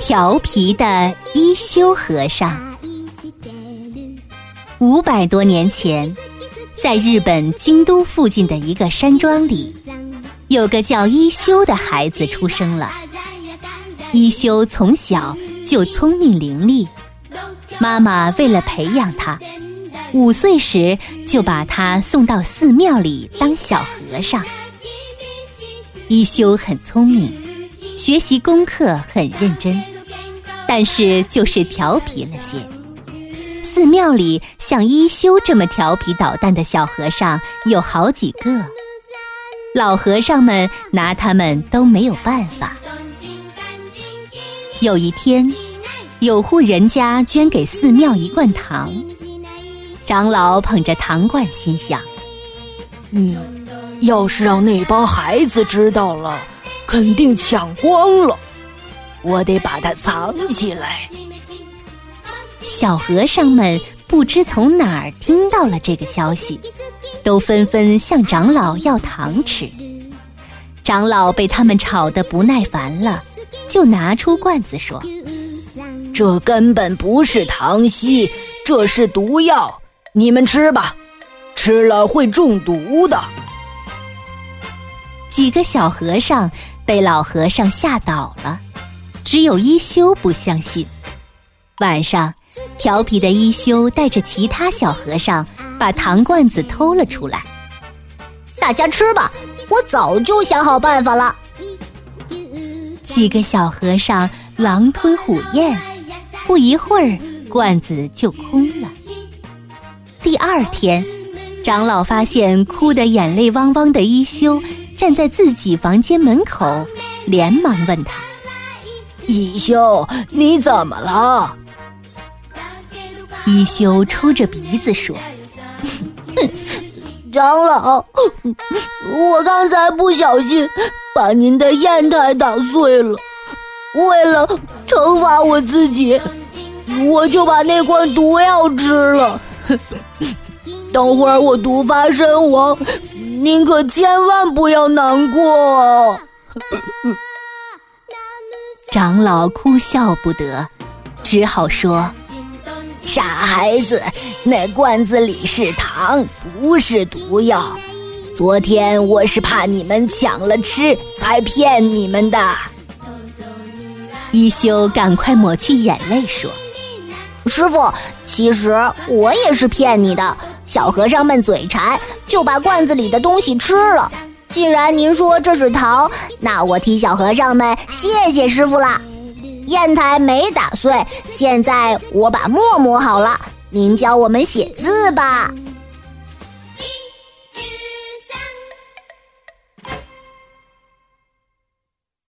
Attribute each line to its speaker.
Speaker 1: 调皮的一休和尚。五百多年前，在日本京都附近的一个山庄里，有个叫一休的孩子出生了。一休从小就聪明伶俐，妈妈为了培养他，五岁时就把他送到寺庙里当小和尚。一休很聪明，学习功课很认真，但是就是调皮了些。寺庙里像一休这么调皮捣蛋的小和尚有好几个，老和尚们拿他们都没有办法。有一天，有户人家捐给寺庙一罐糖，长老捧着糖罐，心想：“
Speaker 2: 嗯，要是让那帮孩子知道了，肯定抢光了。我得把它藏起来。”
Speaker 1: 小和尚们不知从哪儿听到了这个消息，都纷纷向长老要糖吃。长老被他们吵得不耐烦了。就拿出罐子说：“
Speaker 2: 这根本不是糖稀，这是毒药，你们吃吧，吃了会中毒的。”
Speaker 1: 几个小和尚被老和尚吓倒了，只有一休不相信。晚上，调皮的一休带着其他小和尚把糖罐子偷了出来，
Speaker 3: 大家吃吧，我早就想好办法了。
Speaker 1: 几个小和尚狼吞虎咽，不一会儿罐子就空了。第二天，长老发现哭得眼泪汪汪的一休站在自己房间门口，连忙问他：“
Speaker 2: 一休，你怎么了？”
Speaker 1: 一休抽着鼻子说：“
Speaker 3: 长老，我刚才不小心。”把您的砚台打碎了，为了惩罚我自己，我就把那罐毒药吃了。等会儿我毒发身亡，您可千万不要难过。
Speaker 1: 长老哭笑不得，只好说：“
Speaker 2: 傻孩子，那罐子里是糖，不是毒药。”昨天我是怕你们抢了吃，才骗你们的。
Speaker 1: 一休赶快抹去眼泪说：“
Speaker 3: 师傅，其实我也是骗你的。小和尚们嘴馋，就把罐子里的东西吃了。既然您说这是糖，那我替小和尚们谢谢师傅啦。砚台没打碎，现在我把墨磨好了，您教我们写字吧。”